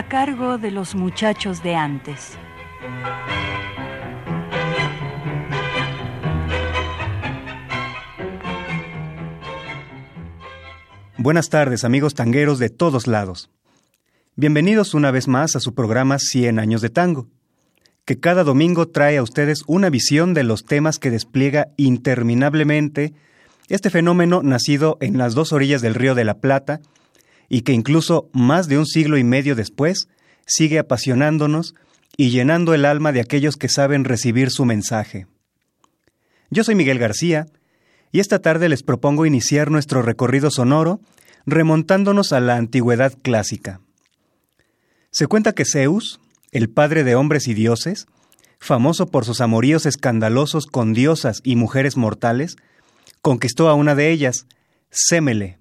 A cargo de los muchachos de antes. Buenas tardes amigos tangueros de todos lados. Bienvenidos una vez más a su programa 100 años de tango, que cada domingo trae a ustedes una visión de los temas que despliega interminablemente este fenómeno nacido en las dos orillas del río de la Plata, y que incluso más de un siglo y medio después sigue apasionándonos y llenando el alma de aquellos que saben recibir su mensaje. Yo soy Miguel García y esta tarde les propongo iniciar nuestro recorrido sonoro remontándonos a la antigüedad clásica. Se cuenta que Zeus, el padre de hombres y dioses, famoso por sus amoríos escandalosos con diosas y mujeres mortales, conquistó a una de ellas, Sémele,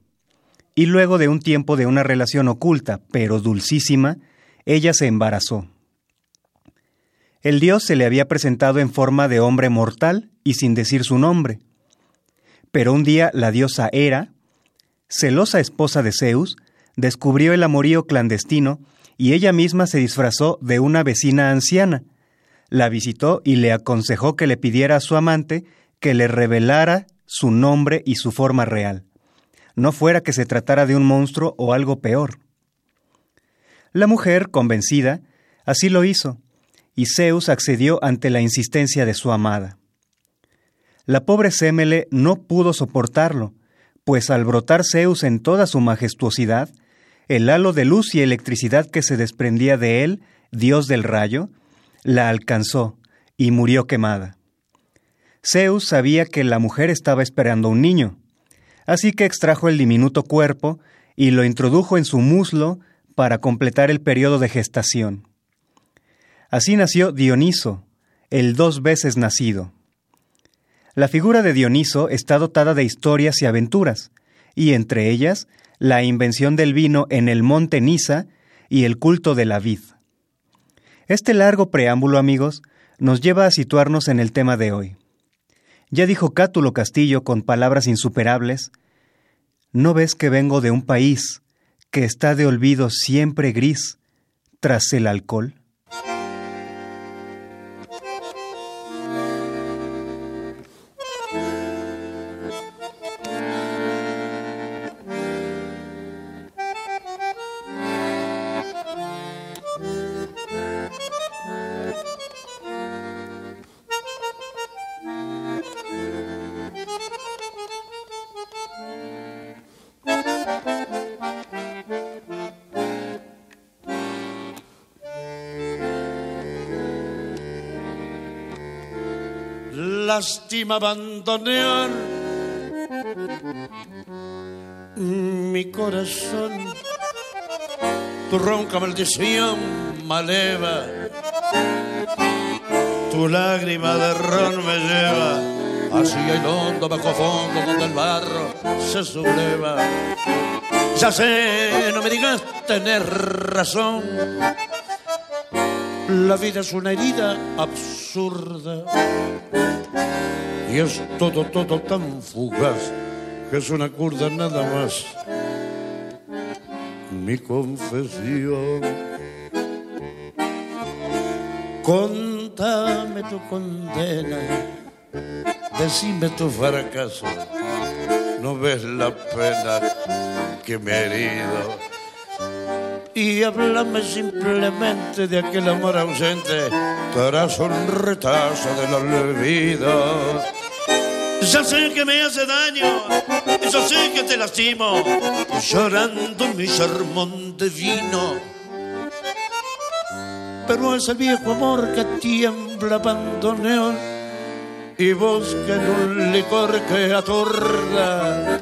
y luego de un tiempo de una relación oculta, pero dulcísima, ella se embarazó. El dios se le había presentado en forma de hombre mortal y sin decir su nombre. Pero un día la diosa Hera, celosa esposa de Zeus, descubrió el amorío clandestino y ella misma se disfrazó de una vecina anciana. La visitó y le aconsejó que le pidiera a su amante que le revelara su nombre y su forma real no fuera que se tratara de un monstruo o algo peor. La mujer, convencida, así lo hizo, y Zeus accedió ante la insistencia de su amada. La pobre Sémele no pudo soportarlo, pues al brotar Zeus en toda su majestuosidad, el halo de luz y electricidad que se desprendía de él, dios del rayo, la alcanzó y murió quemada. Zeus sabía que la mujer estaba esperando un niño, Así que extrajo el diminuto cuerpo y lo introdujo en su muslo para completar el periodo de gestación. Así nació Dioniso, el dos veces nacido. La figura de Dioniso está dotada de historias y aventuras, y entre ellas la invención del vino en el monte Nisa y el culto de la vid. Este largo preámbulo, amigos, nos lleva a situarnos en el tema de hoy. Ya dijo Cátulo Castillo con palabras insuperables, ¿no ves que vengo de un país que está de olvido siempre gris tras el alcohol? Lástima abandonar mi corazón. Tu ronca maldición maleva, tu lágrima de ron me lleva hacia el hondo bajo fondo donde el barro se subleva. Ya sé, no me digas tener razón. La vida es una herida absurda y es todo, todo tan fugaz que es una curda nada más. Mi confesión. Contame tu condena, decime tu fracaso. No ves la pena que me he herido. Y háblame simplemente de aquel amor ausente tras un retazo del olvido ya sé que me hace daño, yo sé que te lastimo, llorando mi sermón de vino. Pero es el viejo amor que tiembla abandoneón y busca en un licor que atorda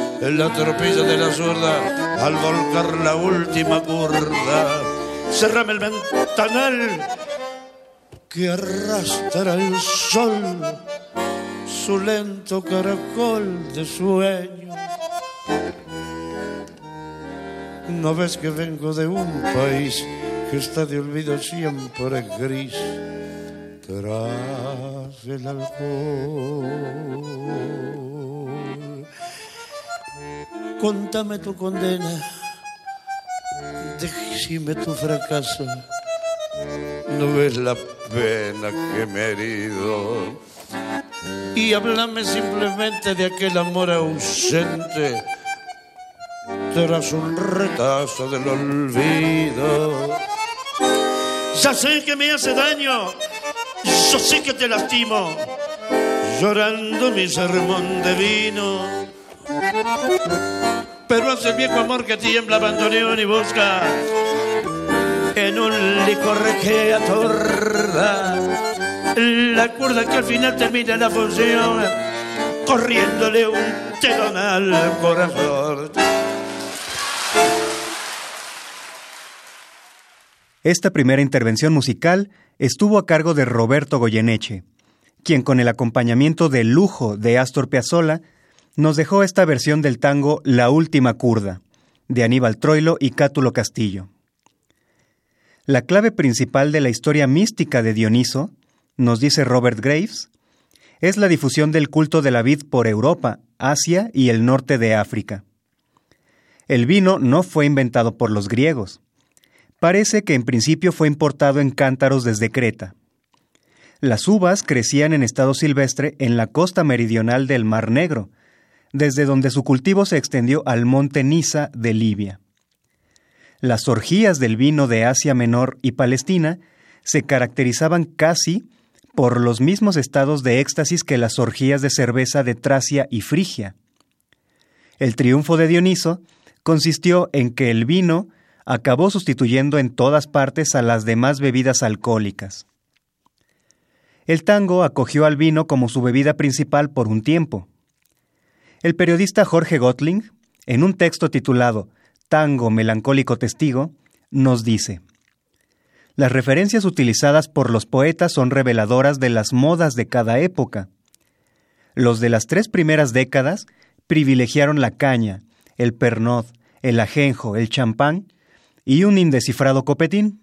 en la tropilla de la zurda al volcar la última curda. Cerrame el ventanal que arrastra el sol, su lento caracol de sueño. No ves que vengo de un país que está de olvido siempre gris tras el alcohol. Contame tu condena, decime tu fracaso. No ves la pena que me he herido. Y háblame simplemente de aquel amor ausente tras un retazo del olvido. Ya sé que me hace daño yo sé que te lastimo, llorando mi sermón de vino. Pero hace el viejo amor que tiembla, abandoneón y busca en un licor que atorda la cuerda que al final termina la función, corriéndole un telón al corazón. Esta primera intervención musical estuvo a cargo de Roberto Goyeneche, quien con el acompañamiento de lujo de Astor Piazzolla nos dejó esta versión del tango La Última Curda, de Aníbal Troilo y Cátulo Castillo. La clave principal de la historia mística de Dioniso, nos dice Robert Graves, es la difusión del culto de la vid por Europa, Asia y el norte de África. El vino no fue inventado por los griegos. Parece que en principio fue importado en cántaros desde Creta. Las uvas crecían en estado silvestre en la costa meridional del Mar Negro, desde donde su cultivo se extendió al monte Nisa de Libia. Las orgías del vino de Asia Menor y Palestina se caracterizaban casi por los mismos estados de éxtasis que las orgías de cerveza de Tracia y Frigia. El triunfo de Dioniso consistió en que el vino acabó sustituyendo en todas partes a las demás bebidas alcohólicas. El tango acogió al vino como su bebida principal por un tiempo. El periodista Jorge Gotling, en un texto titulado Tango Melancólico Testigo, nos dice, Las referencias utilizadas por los poetas son reveladoras de las modas de cada época. Los de las tres primeras décadas privilegiaron la caña, el pernod, el ajenjo, el champán y un indescifrado copetín.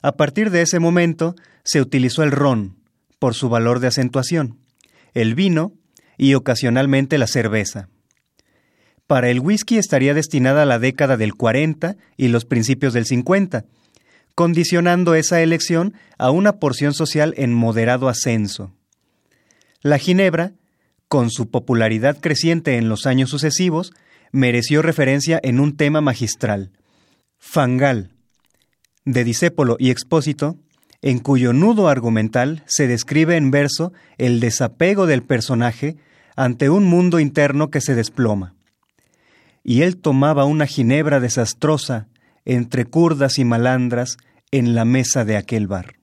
A partir de ese momento se utilizó el ron, por su valor de acentuación, el vino y ocasionalmente la cerveza. Para el whisky estaría destinada la década del 40 y los principios del 50, condicionando esa elección a una porción social en moderado ascenso. La ginebra, con su popularidad creciente en los años sucesivos, mereció referencia en un tema magistral, Fangal, de Disépolo y Expósito, en cuyo nudo argumental se describe en verso el desapego del personaje ante un mundo interno que se desploma. Y él tomaba una ginebra desastrosa entre curdas y malandras en la mesa de aquel bar.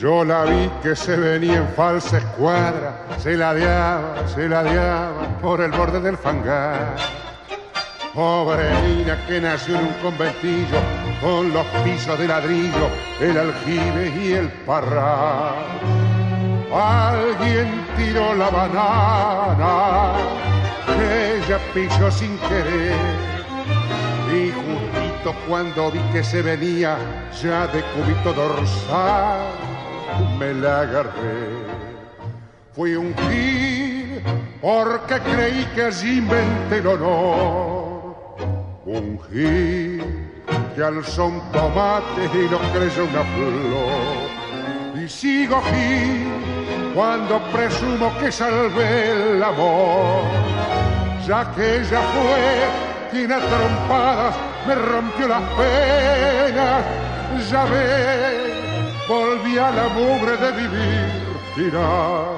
Yo la vi que se venía en falsa escuadra, se ladeaba, se ladeaba por el borde del fangar. Pobre niña que nació en un conventillo con los pisos de ladrillo, el aljibe y el parral. Alguien tiró la banana ella pisó sin querer y justito cuando vi que se venía ya de cubito dorsal me la agarré. Fui un gil porque creí que allí inventé el honor. Un gil que alzó un tomate y lo creyó una flor. Y sigo aquí cuando presumo que salvé el amor, ya que ella fue quien a trompadas me rompió las penas. Ya ve, volví a la mugre de vivir tirar.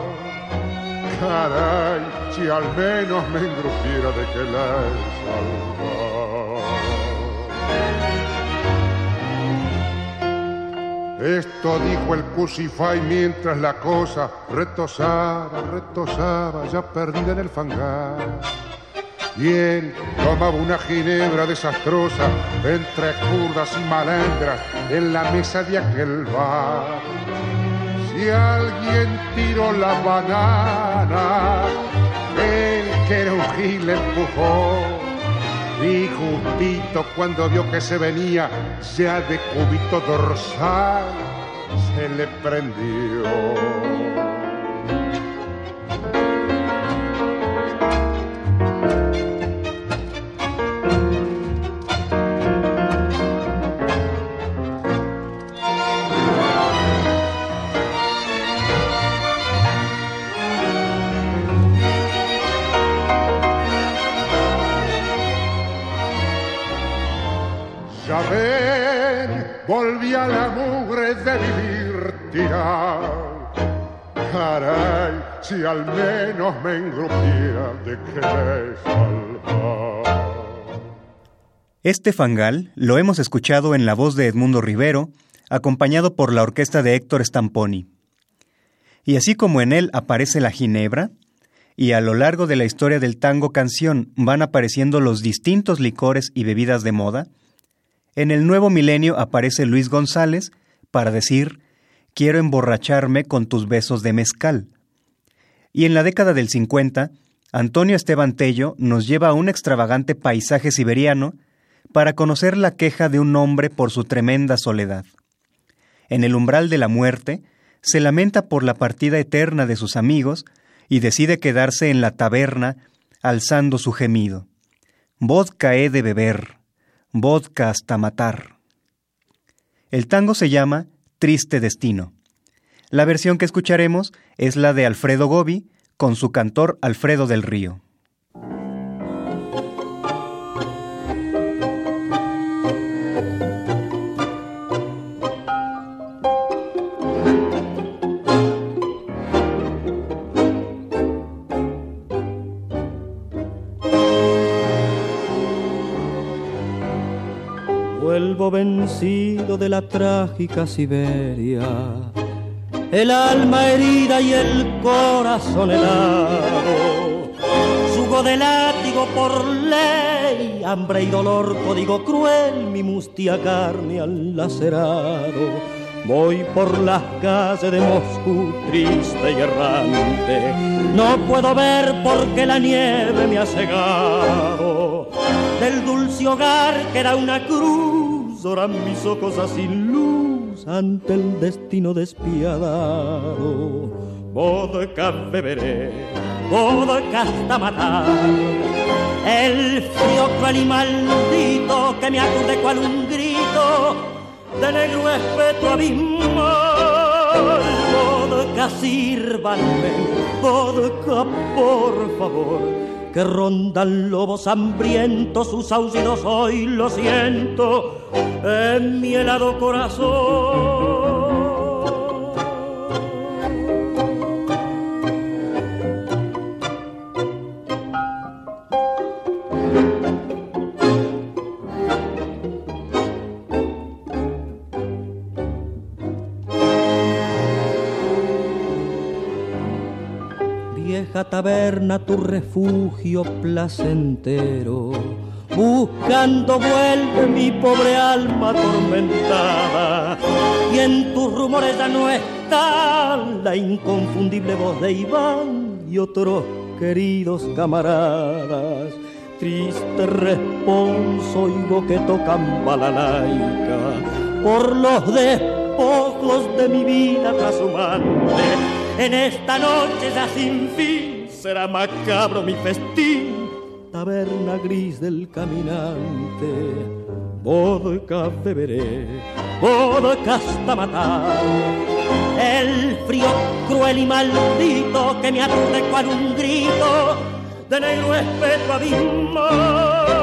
Caray, si al menos me engrupiera de que la he Esto dijo el Cusify mientras la cosa retosaba, retosaba, ya perdida en el fangar. Él tomaba una ginebra desastrosa entre curdas y malandras en la mesa de aquel bar. Si alguien tiró la banana, él que era un empujó. Y justito cuando vio que se venía ya de cubito dorsal, se le prendió. Volví a la mugre de vivir tirado. Caray, si al menos me engrupiera de que salvar. Este fangal lo hemos escuchado en la voz de Edmundo Rivero, acompañado por la orquesta de Héctor Stamponi. Y así como en él aparece la ginebra, y a lo largo de la historia del tango canción van apareciendo los distintos licores y bebidas de moda, en el nuevo milenio aparece Luis González para decir, quiero emborracharme con tus besos de mezcal. Y en la década del 50, Antonio Esteban Tello nos lleva a un extravagante paisaje siberiano para conocer la queja de un hombre por su tremenda soledad. En el umbral de la muerte, se lamenta por la partida eterna de sus amigos y decide quedarse en la taberna alzando su gemido. Vodka he de beber, vodka hasta matar. El tango se llama Triste Destino. La versión que escucharemos es la de Alfredo Gobi con su cantor Alfredo del Río. Vencido de la trágica Siberia, el alma herida y el corazón helado, sugo de látigo por ley, hambre y dolor, código cruel, mi mustia carne al lacerado. Voy por las calles de Moscú triste y errante, no puedo ver porque la nieve me ha cegado. Del dulce hogar que era una cruz lloran mis ojos sin luz ante el destino despiadado. Vodka beberé, vodka hasta matar. El frío cruel y maldito que me acude cual un grito de negro espeto abismal. Vodka sírvanme, vodka por favor que rondan lobos hambrientos, sus aullidos hoy lo siento en mi helado corazón. Taberna tu refugio placentero. Buscando vuelve mi pobre alma atormentada y en tus rumores ya no está la inconfundible voz de Iván y otros queridos camaradas. Triste responso oigo que tocan balalaica por los despojos de mi vida trashumante. En esta noche ya sin fin será macabro mi festín, taberna gris del caminante. vodka beberé, vodka hasta matar. El frío cruel y maldito que me arde con un grito de negro abismal.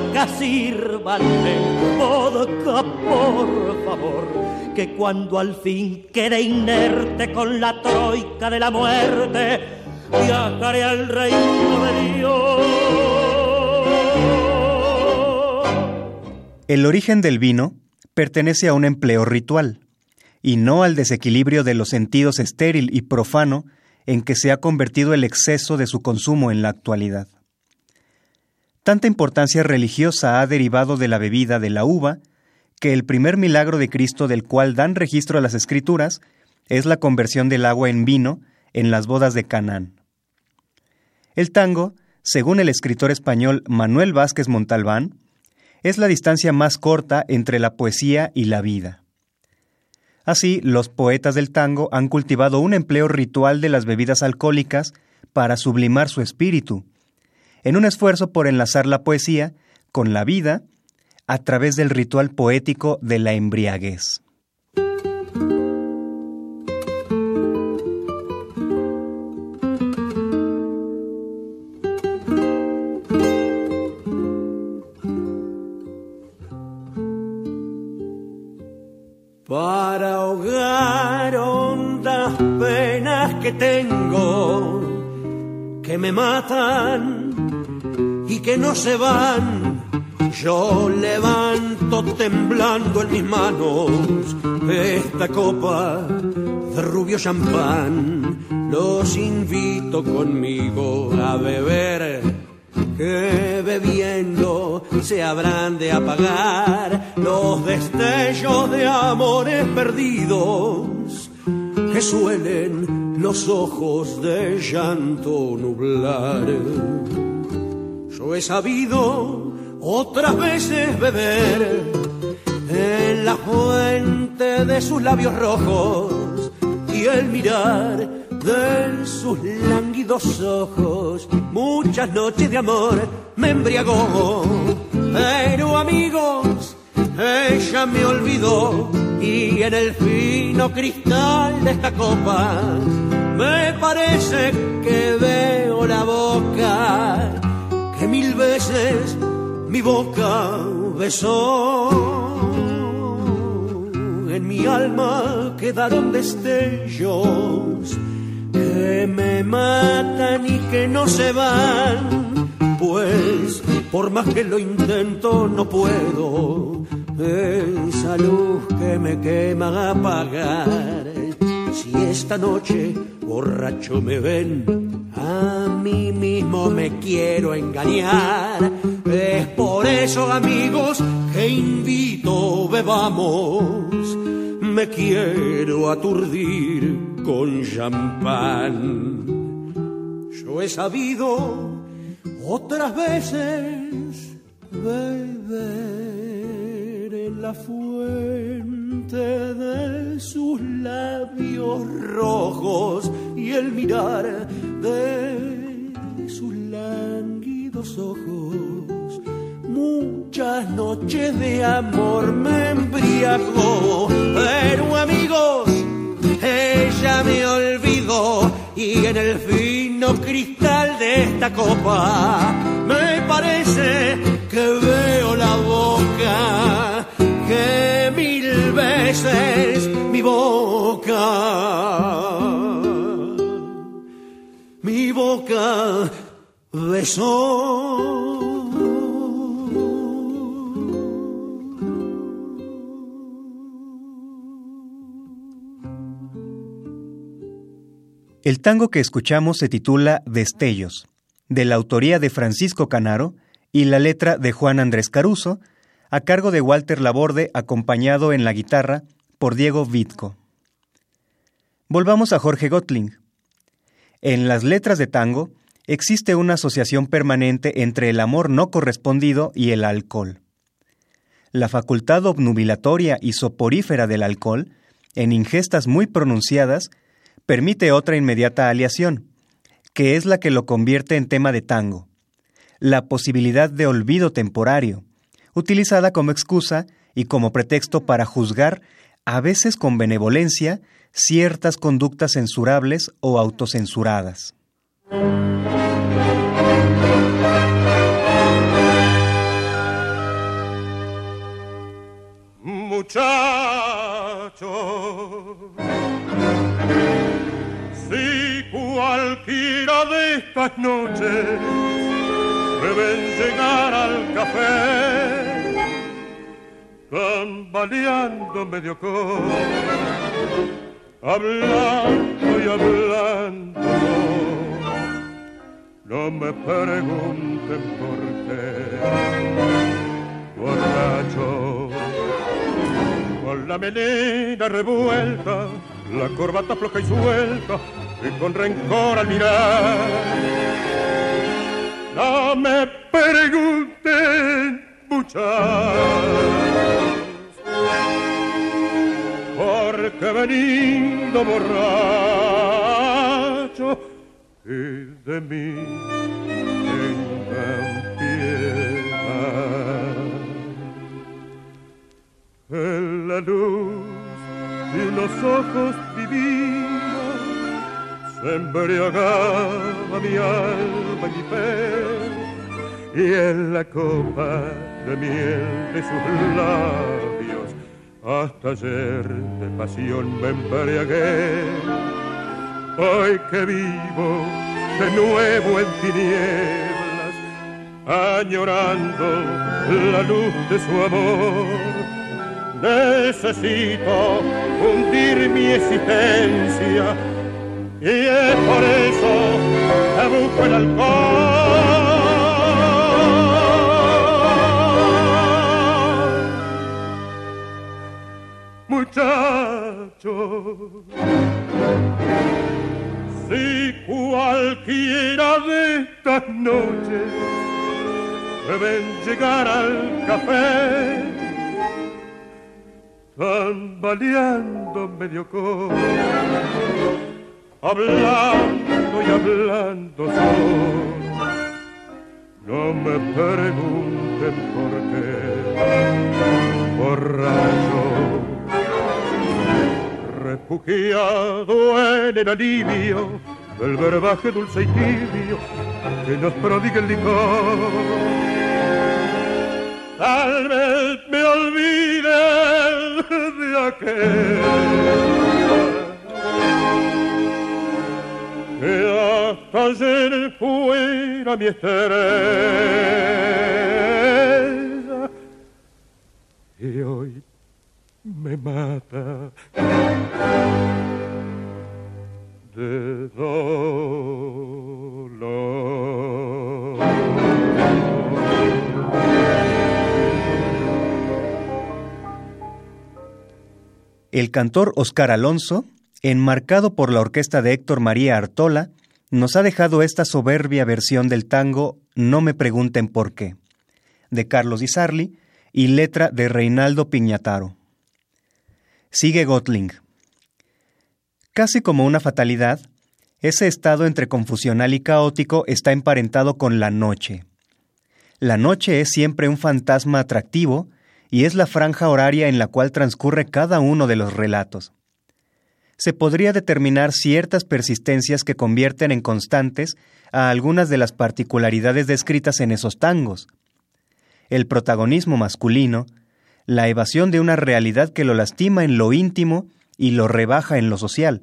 Vodka sírvanme, vodka por favor, que cuando al fin quede inerte con la troika de la muerte, viajaré al reino de Dios. El origen del vino pertenece a un empleo ritual, y no al desequilibrio de los sentidos estéril y profano en que se ha convertido el exceso de su consumo en la actualidad. Tanta importancia religiosa ha derivado de la bebida de la uva, que el primer milagro de Cristo del cual dan registro a las Escrituras es la conversión del agua en vino en las bodas de Canaán. El tango, según el escritor español Manuel Vázquez Montalbán, es la distancia más corta entre la poesía y la vida. Así, los poetas del tango han cultivado un empleo ritual de las bebidas alcohólicas para sublimar su espíritu, en un esfuerzo por enlazar la poesía con la vida a través del ritual poético de la embriaguez. para ahogar hondas penas que tengo, que me matan que no se van. Yo levanto temblando en mis manos esta copa de rubio champán. Los invito conmigo a beber que bebiendo se habrán de apagar los destellos de amores perdidos que suelen los ojos de llanto nublar. Yo he sabido otras veces beber en la fuente de sus labios rojos y el mirar de sus lánguidos ojos, muchas noches de amor me embriagó. Pero amigos, ella me olvidó y en el fino cristal de esta copa me parece que veo la boca mil veces mi boca besó. En mi alma quedaron destellos que me matan y que no se van, pues por más que lo intento no puedo esa luz que me quema apagar. Si esta noche borracho me ven, a mí mismo me quiero engañar. Es por eso, amigos, que invito, bebamos. Me quiero aturdir con champán. Yo he sabido otras veces beber en la fuente de sus labios rojos y el mirar de ojos. Muchas noches de amor me embriagó, pero amigos, ella me olvidó. Y en el fino cristal de esta copa me parece que veo la boca que mil veces mi boca. Mi boca El tango que escuchamos se titula Destellos, de la autoría de Francisco Canaro y la letra de Juan Andrés Caruso, a cargo de Walter Laborde, acompañado en la guitarra por Diego Vitco. Volvamos a Jorge Gotling. En las letras de tango existe una asociación permanente entre el amor no correspondido y el alcohol. La facultad obnubilatoria y soporífera del alcohol, en ingestas muy pronunciadas, permite otra inmediata aleación, que es la que lo convierte en tema de tango, la posibilidad de olvido temporario, utilizada como excusa y como pretexto para juzgar, a veces con benevolencia, ciertas conductas censurables o autocensuradas. Muchachos, si cualquiera de estas noches deben llegar al café, tambaleando medio con, hablando y hablando. No me pregunten por qué, borracho, con la melena revuelta, la corbata floja y suelta, y con rencor al mirar. No me pregunten, muchachos, porque venido borracho y de mí tengan piedad. En la luz y los ojos divinos se embriagaba mi alma y mi fe, y en la copa de miel de sus labios hasta ayer de pasión me embriagué. Hoy que vivo de nuevo en tinieblas, añorando la luz de su amor, necesito hundir mi existencia y es por eso que busco el alcohol. Si cualquiera de estas noches deben llegar al café, tambaleando medio con hablando y hablando son. No me pregunten por qué, borracho, refugiado en el alivio del verbaje dulce y tibio que nos prodiga el licor. Tal vez me olvide de aquel que hasta ayer fuera mi estrella y hoy me mata de El cantor Oscar Alonso, enmarcado por la orquesta de Héctor María Artola, nos ha dejado esta soberbia versión del tango No me pregunten por qué, de Carlos Di Sarli y letra de Reinaldo Piñataro. Sigue Gotling. Casi como una fatalidad, ese estado entre confusional y caótico está emparentado con la noche. La noche es siempre un fantasma atractivo y es la franja horaria en la cual transcurre cada uno de los relatos. Se podría determinar ciertas persistencias que convierten en constantes a algunas de las particularidades descritas en esos tangos. El protagonismo masculino, la evasión de una realidad que lo lastima en lo íntimo y lo rebaja en lo social,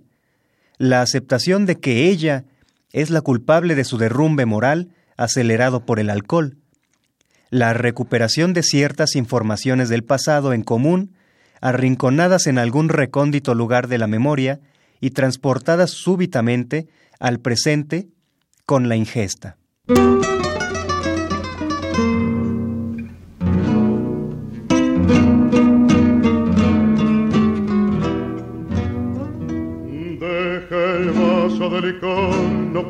la aceptación de que ella es la culpable de su derrumbe moral acelerado por el alcohol, la recuperación de ciertas informaciones del pasado en común, arrinconadas en algún recóndito lugar de la memoria y transportadas súbitamente al presente con la ingesta.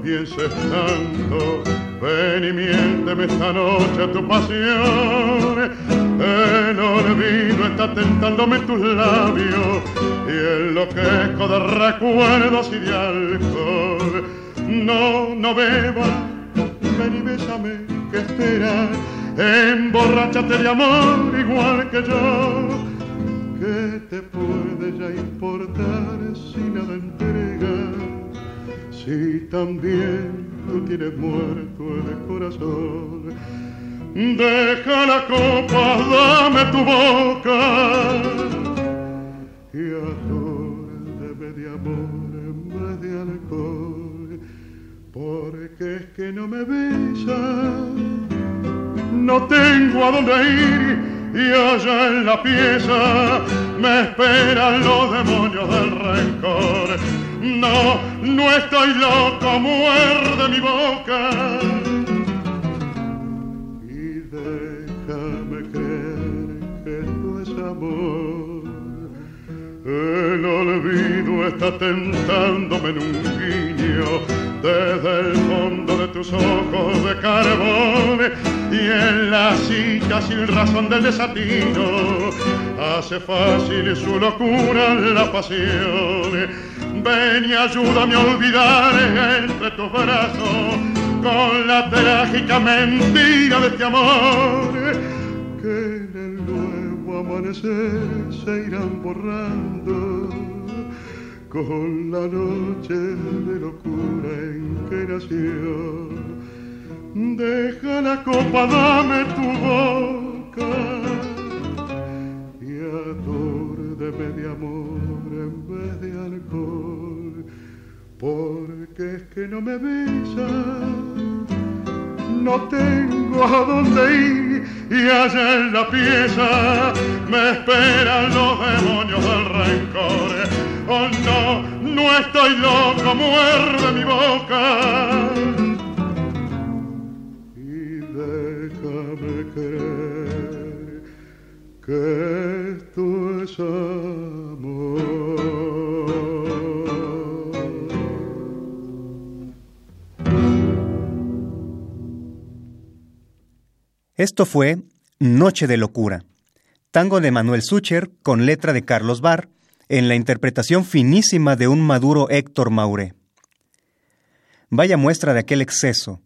Pienses tanto. Ven y miénteme esta noche tu pasión. El olvido está tentándome tus labios y enloquezco de recuerdos y de alcohol. No, no bebas, ven y bésame, que esperas emborráchate de amor igual que yo. ¿Qué te puede ya importar si nada entrega? Si también tú tienes muerto el corazón. Deja la copa, dame tu boca y atúrdeme de amor en vez de alcohol, porque es que no me besas no tengo a dónde ir y allá en la pieza me esperan los demonios del rencor. No, no estoy loco, muerde mi boca. Y déjame creer que esto es amor. El olvido está tentándome en un guiño desde el fondo de tus ojos de carbón y en la silla sin razón del desatino hace fácil su locura la pasión. Ven y ayúdame a olvidar entre tus brazos con la trágica mentira de este amor. Que en el nuevo amanecer se irán borrando con la noche de locura en que nació. Deja la copa, dame tu boca atúrdeme de amor en vez de alcohol, porque es que no me besas no tengo a dónde ir y allá en la pieza me esperan los demonios del rencor Oh no, no estoy loco, muerde mi boca. Y déjame creer que Esto fue Noche de Locura, tango de Manuel Sucher con letra de Carlos Barr en la interpretación finísima de un maduro Héctor Mauré. Vaya muestra de aquel exceso,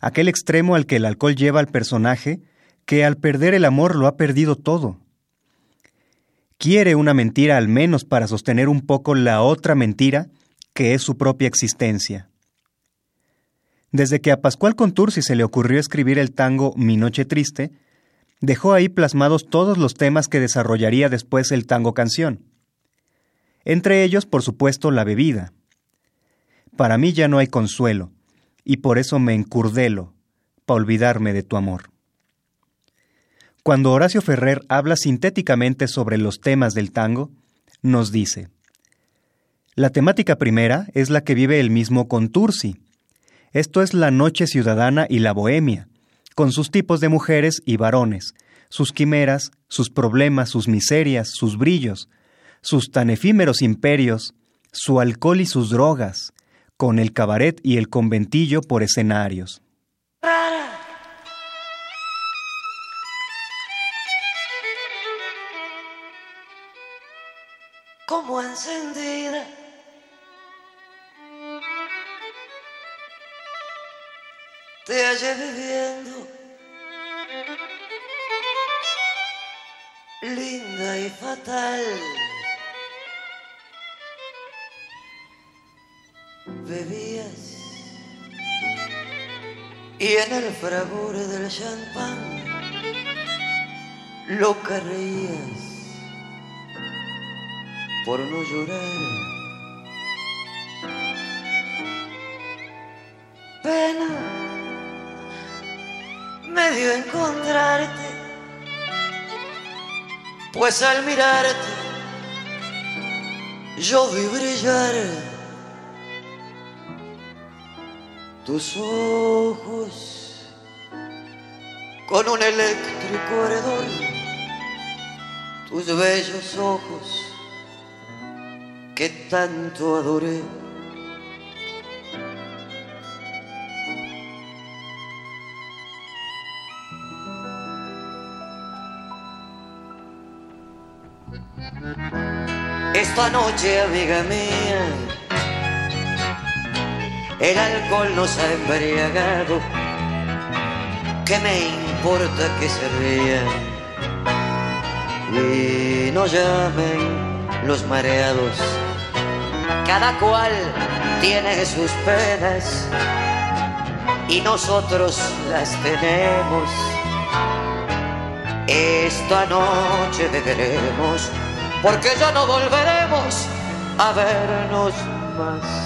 aquel extremo al que el alcohol lleva al personaje, que al perder el amor lo ha perdido todo. Quiere una mentira al menos para sostener un poco la otra mentira, que es su propia existencia. Desde que a Pascual Contursi se le ocurrió escribir el tango Mi Noche Triste, dejó ahí plasmados todos los temas que desarrollaría después el tango canción entre ellos, por supuesto, la bebida. Para mí ya no hay consuelo, y por eso me encurdelo, para olvidarme de tu amor. Cuando Horacio Ferrer habla sintéticamente sobre los temas del tango, nos dice, la temática primera es la que vive el mismo Contursi. Esto es la noche ciudadana y la bohemia, con sus tipos de mujeres y varones, sus quimeras, sus problemas, sus miserias, sus brillos, sus tan efímeros imperios, su alcohol y sus drogas, con el cabaret y el conventillo por escenarios. Como encendida. Te hallé viviendo linda y fatal. bebías y en el fragor del champán lo reías por no llorar. Pena me dio encontrarte, pues al mirarte yo vi brillar tus ojos con un eléctrico heredor, tus bellos ojos que tanto adoré. Esta noche, amiga mía, el alcohol nos ha embriagado ¿Qué me importa que se rían y no llamen los mareados? Cada cual tiene sus penas y nosotros las tenemos. Esta noche beberemos porque ya no volveremos a vernos más.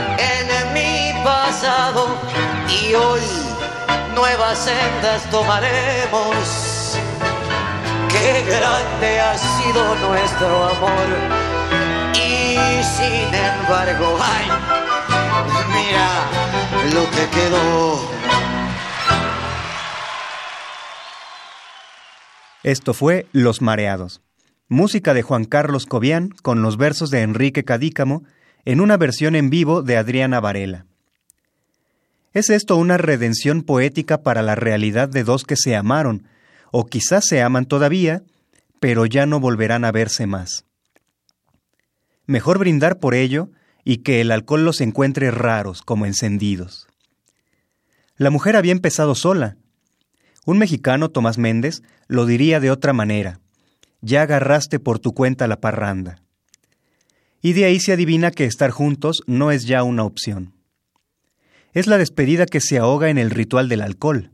y hoy nuevas sendas tomaremos. Qué grande ha sido nuestro amor y sin embargo, ay, mira lo que quedó. Esto fue Los Mareados música de Juan Carlos Cobian con los versos de Enrique Cadícamo en una versión en vivo de Adriana Varela. ¿Es esto una redención poética para la realidad de dos que se amaron, o quizás se aman todavía, pero ya no volverán a verse más? Mejor brindar por ello y que el alcohol los encuentre raros como encendidos. La mujer había empezado sola. Un mexicano, Tomás Méndez, lo diría de otra manera ya agarraste por tu cuenta la parranda. Y de ahí se adivina que estar juntos no es ya una opción. Es la despedida que se ahoga en el ritual del alcohol.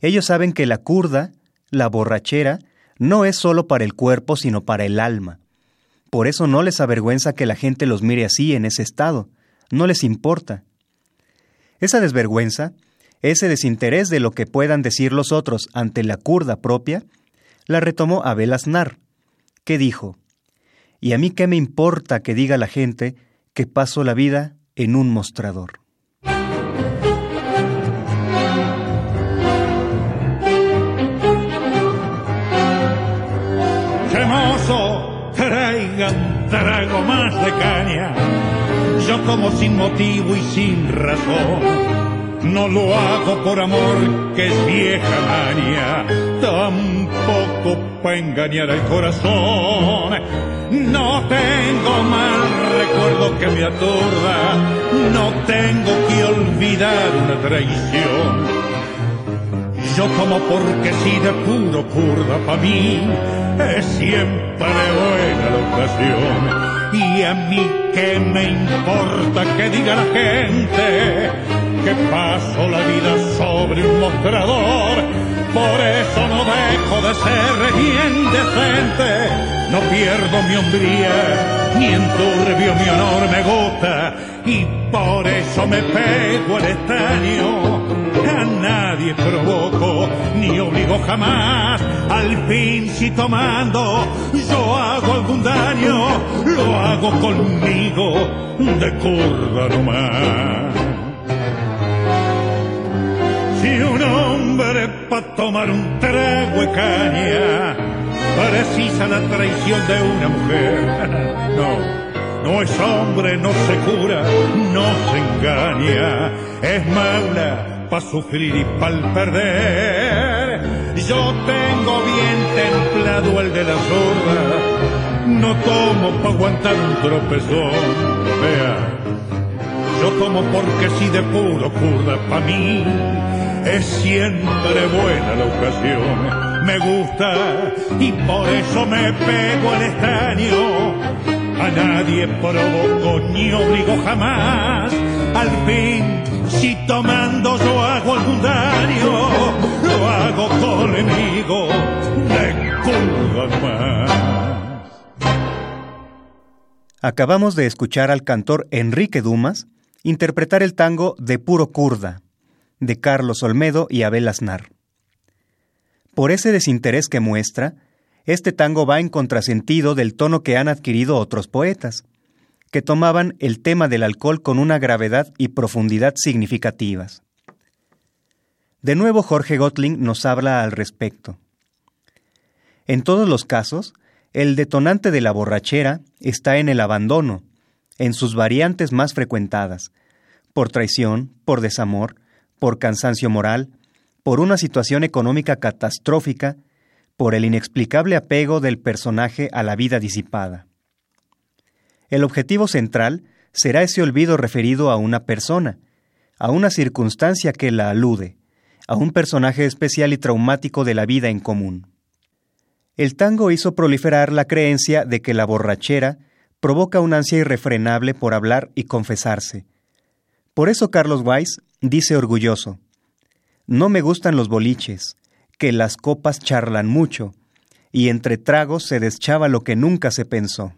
Ellos saben que la curda, la borrachera, no es solo para el cuerpo, sino para el alma. Por eso no les avergüenza que la gente los mire así en ese estado, no les importa. Esa desvergüenza, ese desinterés de lo que puedan decir los otros ante la curda propia, la retomó Abel Aznar, que dijo, ¿Y a mí qué me importa que diga la gente que paso la vida en un mostrador? Más de caña. Yo como sin motivo y sin razón no lo hago por amor, que es vieja maña, tampoco para engañar al corazón. No tengo mal recuerdo que me atorda, no tengo que olvidar una traición. Yo como porque si de puro curda pa' mí, es siempre buena la ocasión. Y a mí que me importa que diga la gente que paso la vida sobre un mostrador. Por eso no dejo de ser bien decente. No pierdo mi hombría, ni enturbio mi honor me gusta. Y por eso me pego el estaño. A nadie provoco, ni obligo jamás. Al fin si tomando yo hago algún daño, lo hago conmigo de curva nomás. Si un hombre para tomar un trago de caña precisa la traición de una mujer, no, no es hombre, no se cura, no se engaña, es mala para sufrir y para perder. Yo tengo bien templado el de la zorra, no tomo para aguantar un tropezón, vea. Yo tomo porque si de puro curda pa' mí es siempre buena la ocasión. Me gusta y por eso me pego al estaño. A nadie provoco ni obligo jamás. Al fin, si tomando yo hago algún daño, lo hago conmigo de curva más. Acabamos de escuchar al cantor Enrique Dumas interpretar el tango De puro curda, de Carlos Olmedo y Abel Aznar. Por ese desinterés que muestra, este tango va en contrasentido del tono que han adquirido otros poetas, que tomaban el tema del alcohol con una gravedad y profundidad significativas. De nuevo Jorge Gotling nos habla al respecto. En todos los casos, el detonante de la borrachera está en el abandono, en sus variantes más frecuentadas, por traición, por desamor, por cansancio moral, por una situación económica catastrófica, por el inexplicable apego del personaje a la vida disipada. El objetivo central será ese olvido referido a una persona, a una circunstancia que la alude, a un personaje especial y traumático de la vida en común. El tango hizo proliferar la creencia de que la borrachera provoca una ansia irrefrenable por hablar y confesarse. Por eso Carlos Weiss dice orgulloso, No me gustan los boliches, que las copas charlan mucho, y entre tragos se deschaba lo que nunca se pensó.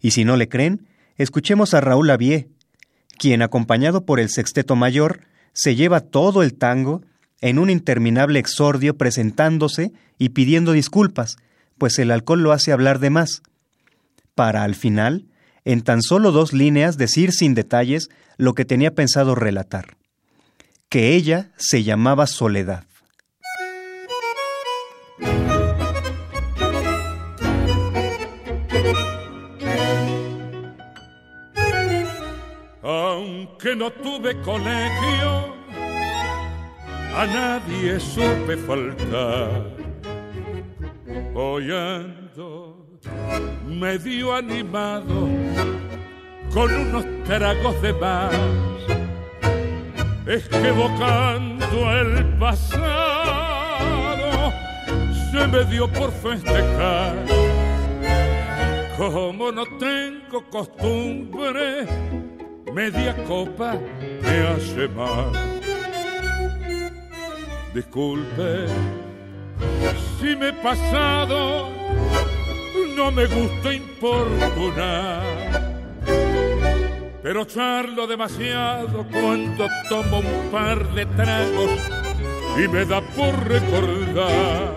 Y si no le creen, escuchemos a Raúl Lavie, quien, acompañado por el sexteto mayor, se lleva todo el tango en un interminable exordio presentándose y pidiendo disculpas, pues el alcohol lo hace hablar de más, para al final, en tan solo dos líneas, decir sin detalles lo que tenía pensado relatar, que ella se llamaba Soledad. Aunque no tuve colegio, a nadie supe faltar. Hoy ando medio animado con unos tragos de más. Es que evocando el pasado se me dio por festejar. Como no tengo costumbre, media copa me hace mal. Disculpe si me he pasado, no me gusta importunar. Pero charlo demasiado cuando tomo un par de tragos y me da por recordar.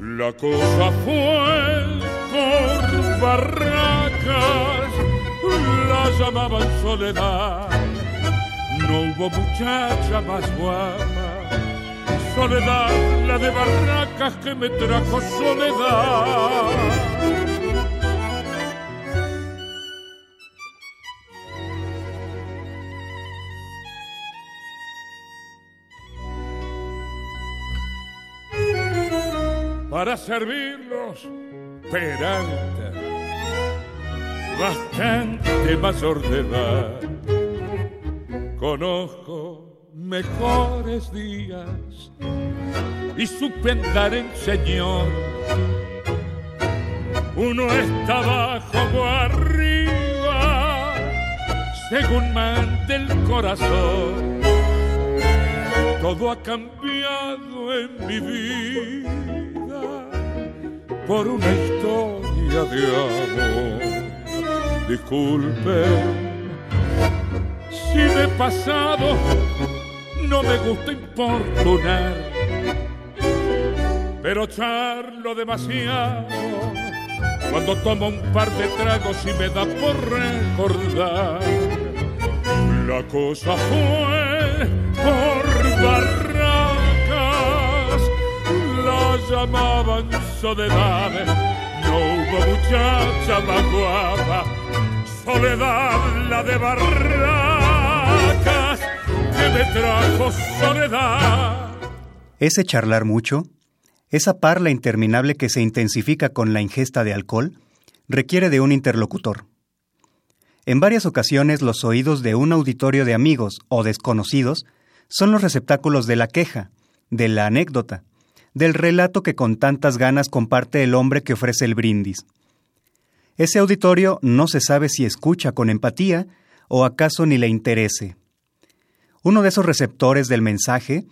La cosa fue por barracas, la llamaban soledad. No hubo muchacha más guapa soledad, la de barracas que me trajo soledad. Para servirlos, Peralta, bastante mayor de edad. Conozco mejores días y supe andar en señor. Uno está abajo o arriba, según mande el corazón. Todo ha cambiado en mi vida por una historia de amor. Disculpe si me he pasado no me gusta importunar, pero charlo demasiado cuando tomo un par de tragos y me da por recordar. La cosa fue por barracas, la llamaban soledad, no hubo muchacha más soledad la de barracas me trajo soledad. Ese charlar mucho, esa parla interminable que se intensifica con la ingesta de alcohol, requiere de un interlocutor. En varias ocasiones los oídos de un auditorio de amigos o desconocidos son los receptáculos de la queja, de la anécdota, del relato que con tantas ganas comparte el hombre que ofrece el brindis. Ese auditorio no se sabe si escucha con empatía o acaso ni le interese. Uno de esos receptores del mensaje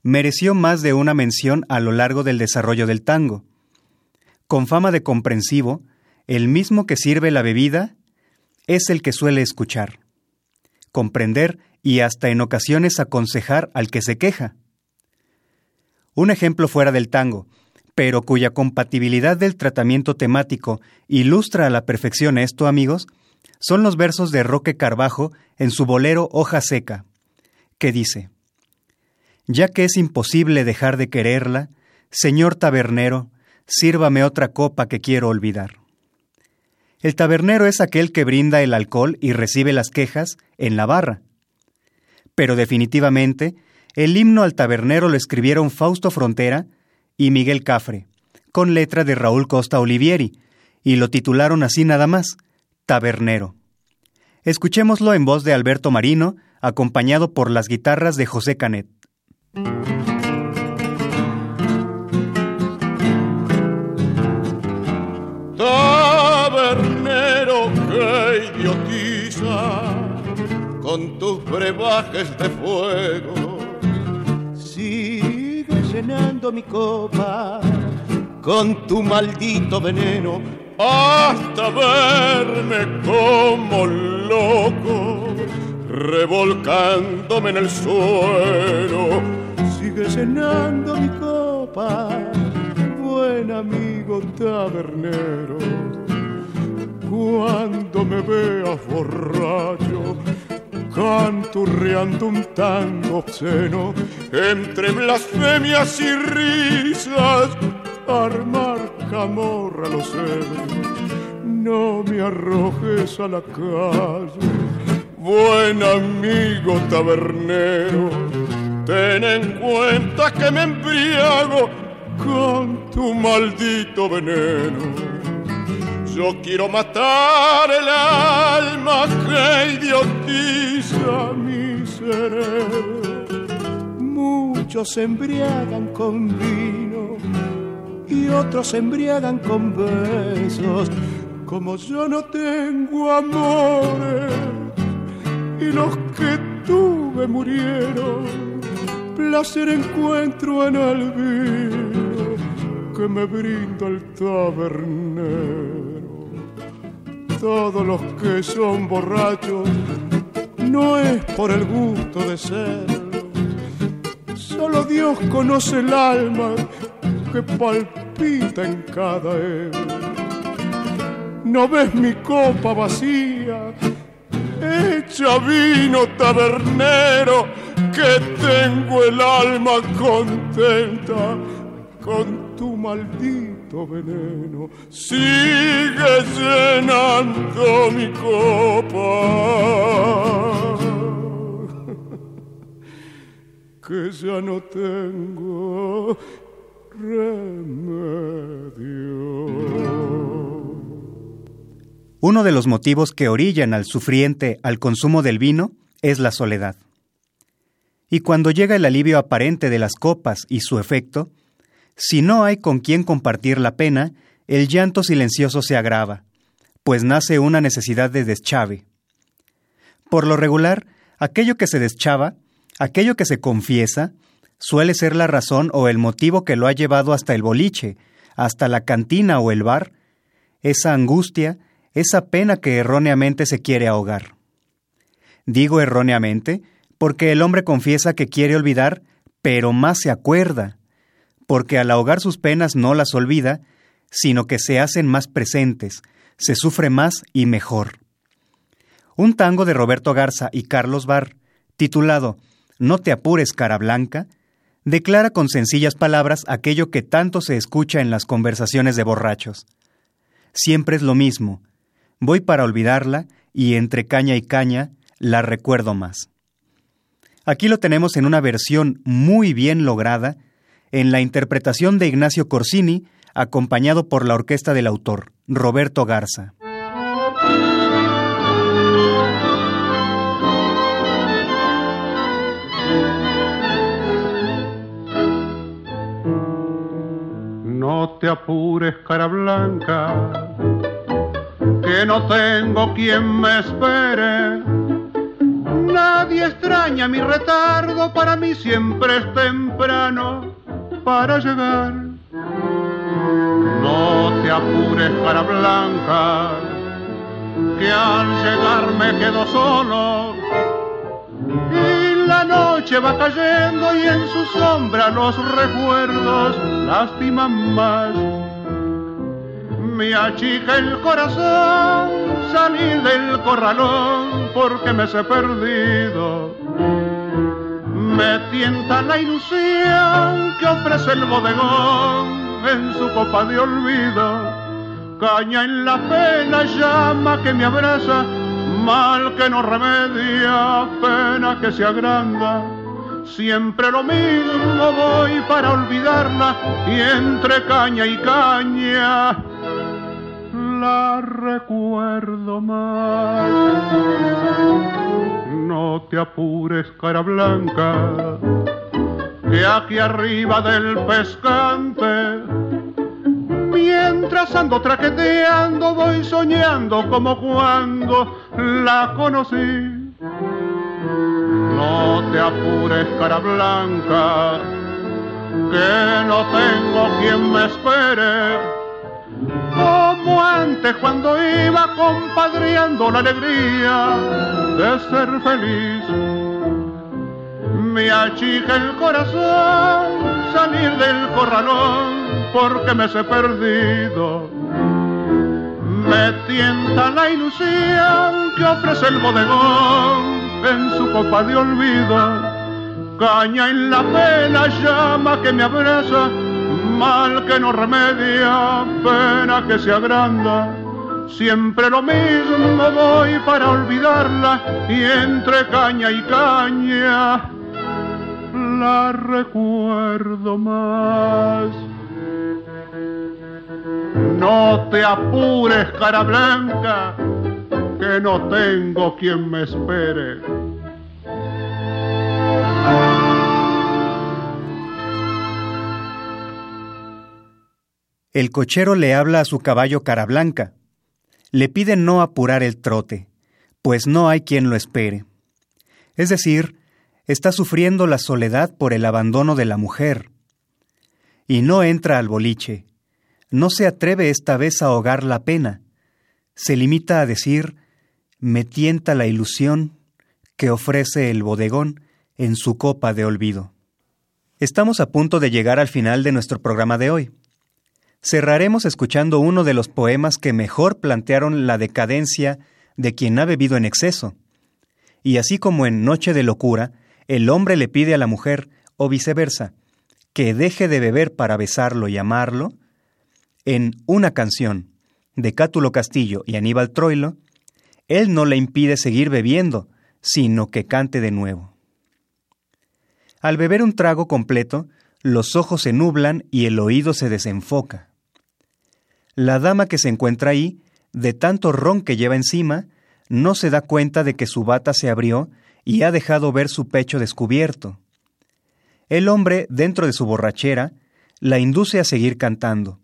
mereció más de una mención a lo largo del desarrollo del tango. Con fama de comprensivo, el mismo que sirve la bebida es el que suele escuchar. comprender y hasta en ocasiones aconsejar al que se queja. Un ejemplo fuera del tango, pero cuya compatibilidad del tratamiento temático ilustra a la perfección esto, amigos, son los versos de Roque Carbajo en su bolero Hoja Seca, que dice, Ya que es imposible dejar de quererla, Señor tabernero, sírvame otra copa que quiero olvidar. El tabernero es aquel que brinda el alcohol y recibe las quejas en la barra. Pero definitivamente, el himno al tabernero lo escribieron Fausto Frontera y Miguel Cafre, con letra de Raúl Costa Olivieri, y lo titularon así nada más, Tabernero. Escuchémoslo en voz de Alberto Marino, acompañado por las guitarras de José Canet. Tabernero que idiotiza con tus brebajes de fuego. Sigue llenando mi copa con tu maldito veneno hasta verme como loco, revolcándome en el suelo. Sigue llenando mi copa, buen amigo tabernero. Cuando me veas borracho, canturreando un tango obsceno, entre blasfemias y risas, armar camorra los ebrios. No me arrojes a la calle, buen amigo tabernero. Ten en cuenta que me embriago con tu maldito veneno. Yo quiero matar el alma que idiotiza Muchos se embriagan con vino y otros se embriagan con besos. Como yo no tengo amores y los que tuve murieron, placer encuentro en el vino que me brinda el tabernero todos los que son borrachos no es por el gusto de serlo. Solo Dios conoce el alma que palpita en cada él. No ves mi copa vacía, hecha vino tabernero, que tengo el alma contenta con tu veneno. Sigue llenando mi copa. Que ya no tengo remedio. Uno de los motivos que orillan al sufriente al consumo del vino es la soledad. Y cuando llega el alivio aparente de las copas y su efecto, si no hay con quien compartir la pena, el llanto silencioso se agrava, pues nace una necesidad de deschave. Por lo regular, aquello que se deschava, aquello que se confiesa, suele ser la razón o el motivo que lo ha llevado hasta el boliche, hasta la cantina o el bar, esa angustia, esa pena que erróneamente se quiere ahogar. Digo erróneamente porque el hombre confiesa que quiere olvidar, pero más se acuerda, porque al ahogar sus penas no las olvida, sino que se hacen más presentes, se sufre más y mejor. Un tango de Roberto Garza y Carlos Barr, titulado No te apures, cara blanca, declara con sencillas palabras aquello que tanto se escucha en las conversaciones de borrachos. Siempre es lo mismo. Voy para olvidarla y entre caña y caña la recuerdo más. Aquí lo tenemos en una versión muy bien lograda, en la interpretación de Ignacio Corsini, acompañado por la orquesta del autor, Roberto Garza. No te apures, cara blanca, que no tengo quien me espere. Nadie extraña mi retardo, para mí siempre es temprano para llegar. No te apures, cara blanca, que al llegar me quedo solo y la noche va cayendo y en su sombra los recuerdos lastiman más. Me achica el corazón salir del corralón porque me he perdido. Me tienta la ilusión que ofrece el bodegón en su copa de olvido. Caña en la pena, llama que me abraza, mal que no remedia, pena que se agranda. Siempre lo mismo voy para olvidarla y entre caña y caña la recuerdo más. No te apures, cara blanca, que aquí arriba del pescante, mientras ando traqueteando, voy soñando como cuando la conocí. No te apures, cara blanca, que no tengo quien me espere. Como antes cuando iba compadreando la alegría de ser feliz. Me achica el corazón salir del corralón porque me he perdido. Me tienta la ilusión que ofrece el bodegón en su copa de olvido. Caña en la pena, llama que me abraza, mal que no remedia, pena que se agranda. Siempre lo mismo voy para olvidarla y entre caña y caña la recuerdo más. No te apures, cara blanca, que no tengo quien me espere. El cochero le habla a su caballo cara blanca. Le pide no apurar el trote, pues no hay quien lo espere. Es decir, está sufriendo la soledad por el abandono de la mujer. Y no entra al boliche. No se atreve esta vez a ahogar la pena. Se limita a decir, me tienta la ilusión que ofrece el bodegón en su copa de olvido. Estamos a punto de llegar al final de nuestro programa de hoy. Cerraremos escuchando uno de los poemas que mejor plantearon la decadencia de quien ha bebido en exceso. Y así como en Noche de Locura, el hombre le pide a la mujer, o viceversa, que deje de beber para besarlo y amarlo, en una canción de Cátulo Castillo y Aníbal Troilo, él no le impide seguir bebiendo, sino que cante de nuevo. Al beber un trago completo, los ojos se nublan y el oído se desenfoca. La dama que se encuentra ahí, de tanto ron que lleva encima, no se da cuenta de que su bata se abrió y ha dejado ver su pecho descubierto. El hombre, dentro de su borrachera, la induce a seguir cantando.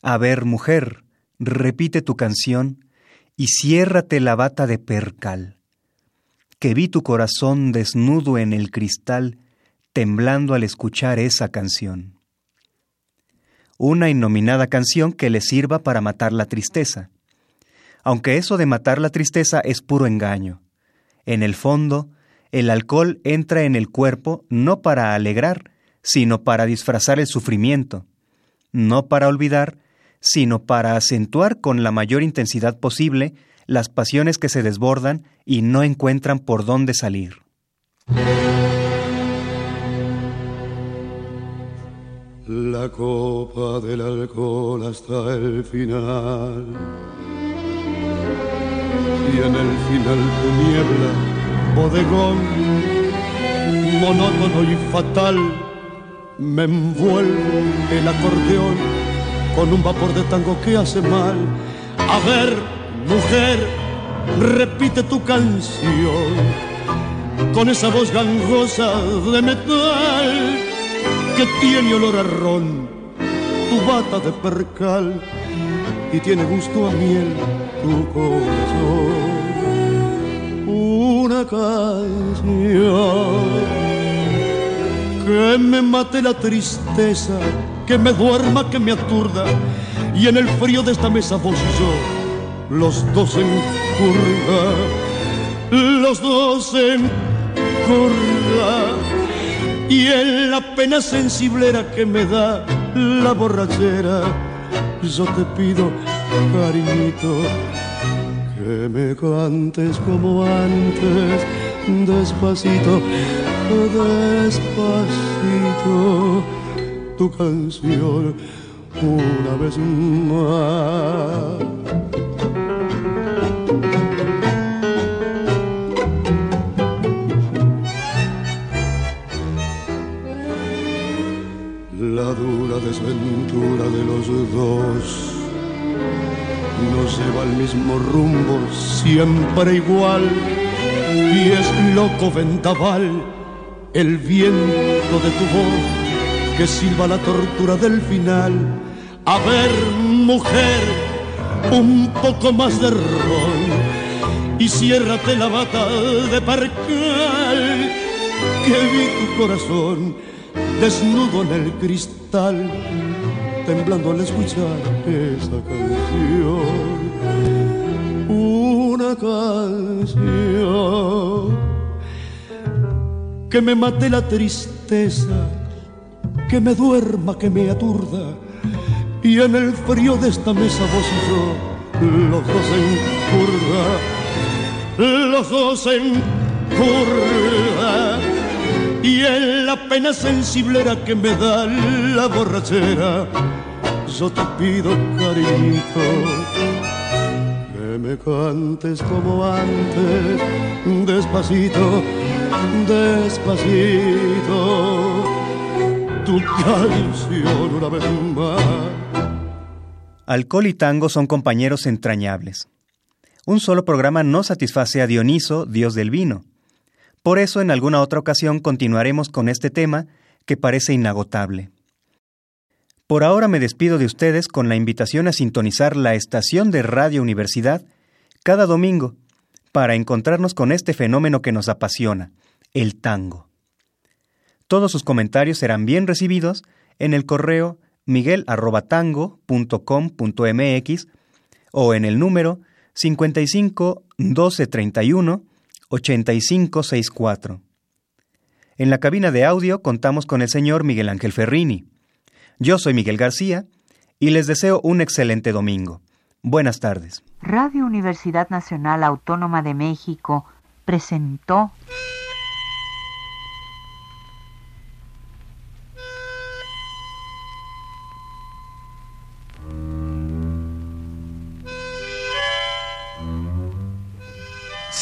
A ver, mujer, repite tu canción y ciérrate la bata de percal, que vi tu corazón desnudo en el cristal, temblando al escuchar esa canción una innominada canción que le sirva para matar la tristeza. Aunque eso de matar la tristeza es puro engaño. En el fondo, el alcohol entra en el cuerpo no para alegrar, sino para disfrazar el sufrimiento, no para olvidar, sino para acentuar con la mayor intensidad posible las pasiones que se desbordan y no encuentran por dónde salir. La copa del alcohol hasta el final. Y en el final tu niebla, bodegón, monótono y fatal, me envuelve el acordeón con un vapor de tango que hace mal. A ver, mujer, repite tu canción con esa voz gangosa de metal que tiene olor a ron, tu bata de percal y tiene gusto a miel tu corazón. Una canción que me mate la tristeza, que me duerma, que me aturda y en el frío de esta mesa vos y yo, los dos en curva, los dos en corra y en la pena sensiblera que me da la borrachera, yo te pido, cariñito, que me cantes como antes, despacito, despacito, tu canción una vez más. Desventura de los dos nos lleva al mismo rumbo, siempre igual, y es loco ventaval el viento de tu voz que silba la tortura del final. A ver, mujer, un poco más de ron y ciérrate la bata de parcal que vi tu corazón desnudo en el cristal, temblando al escuchar esa canción. Una canción que me mate la tristeza, que me duerma, que me aturda, y en el frío de esta mesa vos y yo, los dos en curva, los dos en curva y en la pena sensiblera que me da la borrachera, yo te pido que me cantes como antes, despacito, despacito, tu canción una vez más. Alcohol y tango son compañeros entrañables. Un solo programa no satisface a Dioniso, dios del vino. Por eso en alguna otra ocasión continuaremos con este tema que parece inagotable. Por ahora me despido de ustedes con la invitación a sintonizar la estación de Radio Universidad cada domingo para encontrarnos con este fenómeno que nos apasiona, el tango. Todos sus comentarios serán bien recibidos en el correo miguel@tango.com.mx o en el número 55 12 31 8564. En la cabina de audio contamos con el señor Miguel Ángel Ferrini. Yo soy Miguel García y les deseo un excelente domingo. Buenas tardes. Radio Universidad Nacional Autónoma de México presentó